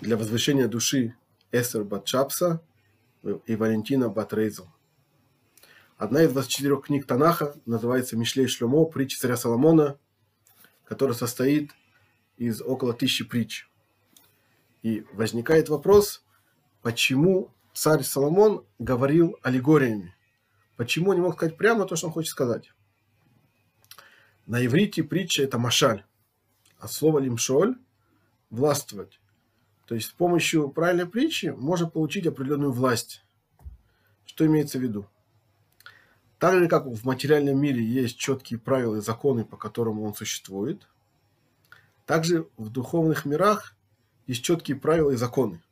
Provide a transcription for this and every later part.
для возвышения души Эстер Батшапса и Валентина Батрейзел. Одна из 24 книг Танаха называется «Мишлей Шлемо. Притча царя Соломона», которая состоит из около тысячи притч. И возникает вопрос, почему царь Соломон говорил аллегориями? Почему он не мог сказать прямо то, что он хочет сказать? На иврите притча – это машаль, а слово лимшоль – властвовать. То есть с помощью правильной притчи можно получить определенную власть. Что имеется в виду? Так же, как в материальном мире есть четкие правила и законы, по которым он существует, также в духовных мирах есть четкие правила и законы.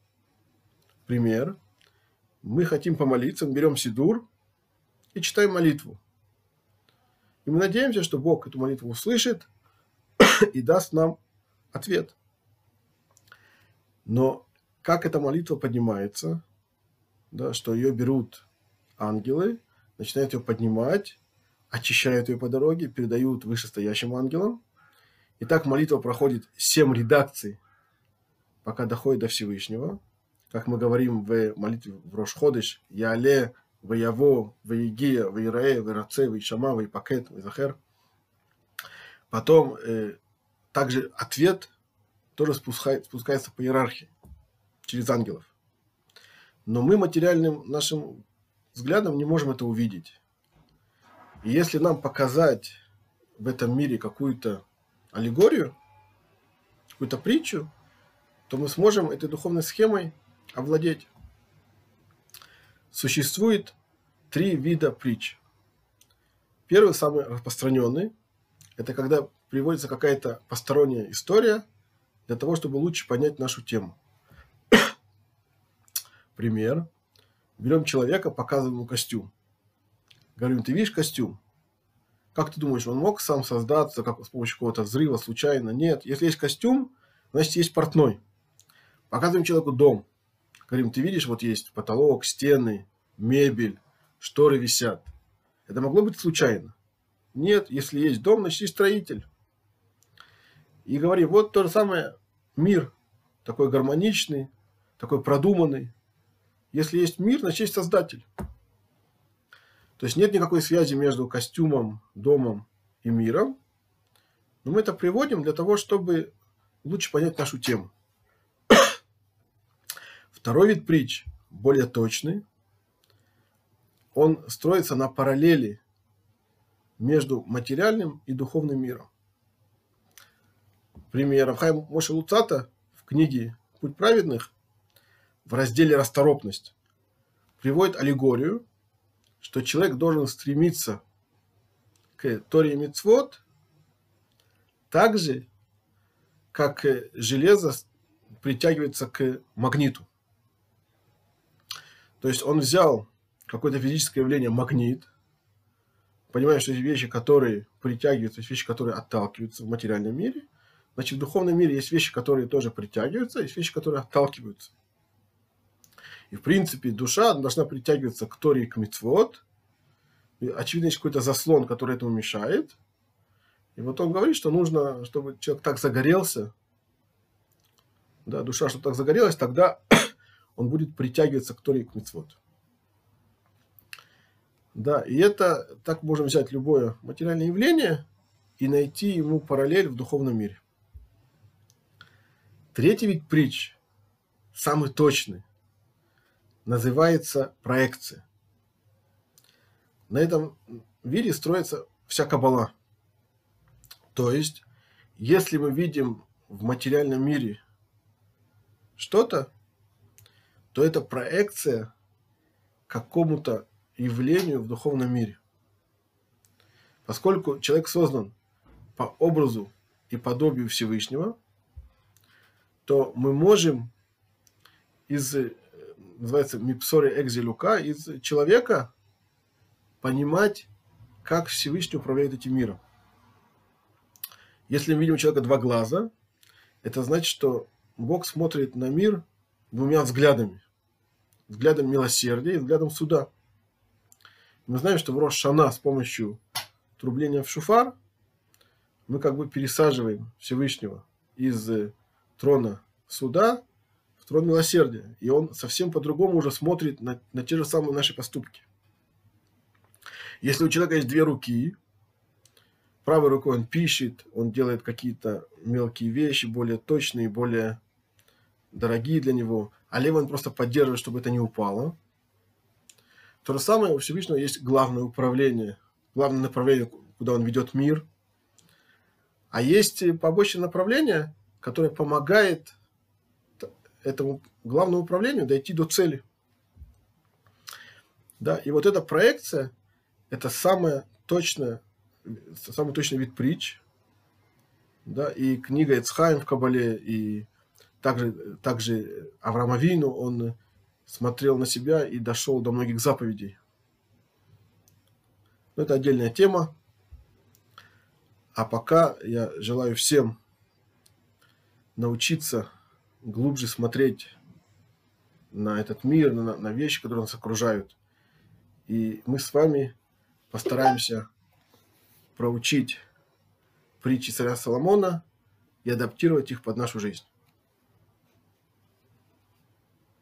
Пример. Мы хотим помолиться, мы берем сидур и читаем молитву. И мы надеемся, что Бог эту молитву услышит и даст нам ответ. Но как эта молитва поднимается, да, что ее берут ангелы, начинают ее поднимать, очищают ее по дороге, передают вышестоящим ангелам. И так молитва проходит семь редакций, пока доходит до Всевышнего. Как мы говорим в молитве в Рошходыш, Яле, Ваяво, Ваегия, Ваирае, Вараце, Ваишама, Ваипакет, Ваизахер. Потом э, также ответ тоже спускает, спускается по иерархии через ангелов. Но мы материальным нашим взглядом не можем это увидеть. И если нам показать в этом мире какую-то аллегорию, какую-то притчу, то мы сможем этой духовной схемой овладеть. Существует три вида притч. Первый, самый распространенный, это когда приводится какая-то посторонняя история для того, чтобы лучше понять нашу тему. Пример. Берем человека, показываем ему костюм. Говорим, ты видишь костюм? Как ты думаешь, он мог сам создаться как, с помощью какого-то взрыва, случайно? Нет. Если есть костюм, значит, есть портной. Показываем человеку дом. Говорим, ты видишь, вот есть потолок, стены, мебель, шторы висят. Это могло быть случайно? Нет, если есть дом, значит, есть строитель. И говорим, вот то же самое мир, такой гармоничный, такой продуманный. Если есть мир, значит есть создатель. То есть нет никакой связи между костюмом, домом и миром. Но мы это приводим для того, чтобы лучше понять нашу тему. Второй вид притч, более точный, он строится на параллели между материальным и духовным миром. Пример Абхайм Моше Луцата в книге «Путь праведных» в разделе «Расторопность» приводит аллегорию, что человек должен стремиться к Торе Мицвод так же, как железо притягивается к магниту. То есть он взял какое-то физическое явление магнит, понимая, что есть вещи, которые притягиваются, есть вещи, которые отталкиваются в материальном мире. Значит, в духовном мире есть вещи, которые тоже притягиваются, есть вещи, которые отталкиваются. И, в принципе, душа должна притягиваться к Торе и к Мицвод. Очевидно, есть какой-то заслон, который этому мешает. И вот он говорит, что нужно, чтобы человек так загорелся, да, душа, чтобы так загорелась, тогда он будет притягиваться к Торе и к Мицвод. Да, и это, так можем взять любое материальное явление и найти ему параллель в духовном мире. Третий вид притч, самый точный, называется проекция. На этом виде строится вся кабала. То есть, если мы видим в материальном мире что-то, то это проекция какому-то явлению в духовном мире. Поскольку человек создан по образу и подобию Всевышнего, то мы можем из называется мипсори экзелюка, из человека понимать, как Всевышний управляет этим миром. Если мы видим у человека два глаза, это значит, что Бог смотрит на мир двумя взглядами. Взглядом милосердия и взглядом суда. Мы знаем, что в Рош-Шана с помощью трубления в шуфар мы как бы пересаживаем Всевышнего из трона суда в трон милосердия. И он совсем по-другому уже смотрит на, на те же самые наши поступки. Если у человека есть две руки, правой рукой он пишет, он делает какие-то мелкие вещи, более точные, более дорогие для него, а левой он просто поддерживает, чтобы это не упало. То же самое у Всевышнего есть главное управление, главное направление, куда он ведет мир. А есть побочное направление, которое помогает этому главному управлению дойти до цели. Да, и вот эта проекция – это самая точная, самый точный вид притч. Да, и книга Эцхайм в Кабале, и также, также Авраам Авину, он смотрел на себя и дошел до многих заповедей. Но это отдельная тема. А пока я желаю всем научиться глубже смотреть на этот мир, на, на вещи, которые нас окружают. И мы с вами постараемся проучить притчи царя Соломона и адаптировать их под нашу жизнь.